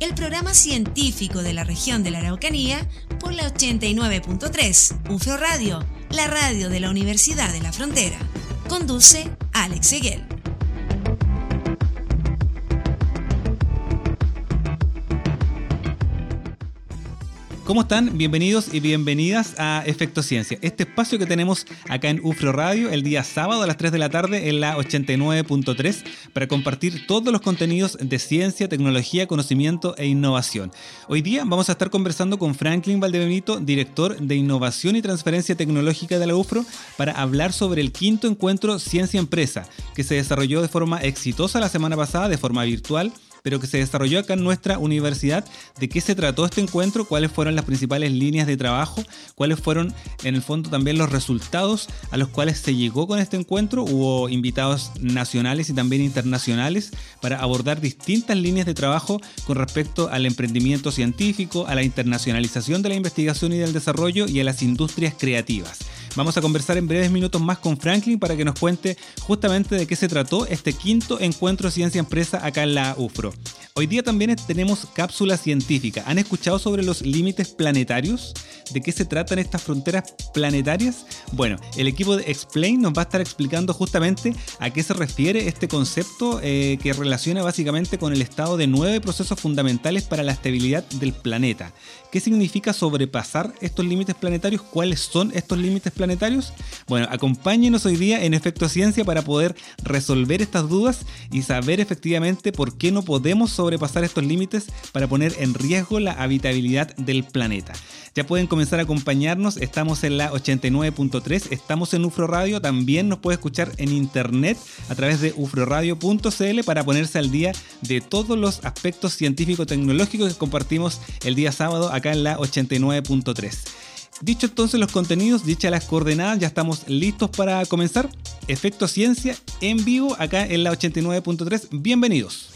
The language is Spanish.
el programa científico de la región de la Araucanía por la 89.3 UFRO Radio la radio de la Universidad de la Frontera. Conduce Alex Seguel. ¿Cómo están? Bienvenidos y bienvenidas a Efecto Ciencia, este espacio que tenemos acá en UFRO Radio el día sábado a las 3 de la tarde en la 89.3 para compartir todos los contenidos de ciencia, tecnología, conocimiento e innovación. Hoy día vamos a estar conversando con Franklin Valdebenito, director de Innovación y Transferencia Tecnológica de la UFRO, para hablar sobre el quinto encuentro Ciencia Empresa, que se desarrolló de forma exitosa la semana pasada, de forma virtual pero que se desarrolló acá en nuestra universidad. ¿De qué se trató este encuentro? ¿Cuáles fueron las principales líneas de trabajo? ¿Cuáles fueron en el fondo también los resultados a los cuales se llegó con este encuentro? Hubo invitados nacionales y también internacionales para abordar distintas líneas de trabajo con respecto al emprendimiento científico, a la internacionalización de la investigación y del desarrollo y a las industrias creativas. Vamos a conversar en breves minutos más con Franklin para que nos cuente justamente de qué se trató este quinto encuentro Ciencia Empresa acá en la UFRO. Hoy día también tenemos cápsula científica. ¿Han escuchado sobre los límites planetarios? ¿De qué se tratan estas fronteras planetarias? Bueno, el equipo de Explain nos va a estar explicando justamente a qué se refiere este concepto eh, que relaciona básicamente con el estado de nueve procesos fundamentales para la estabilidad del planeta. ¿Qué significa sobrepasar estos límites planetarios? ¿Cuáles son estos límites planetarios? Bueno, acompáñenos hoy día en Efecto Ciencia para poder resolver estas dudas y saber efectivamente por qué no podemos sobrepasar estos límites para poner en riesgo la habitabilidad del planeta. Ya pueden comenzar a acompañarnos, estamos en la 89.3, estamos en UFRO Radio, también nos puede escuchar en internet a través de ufroradio.cl para ponerse al día de todos los aspectos científico-tecnológicos que compartimos el día sábado acá en la 89.3. Dicho entonces los contenidos, dichas las coordenadas, ya estamos listos para comenzar. Efecto Ciencia en vivo acá en la 89.3. Bienvenidos.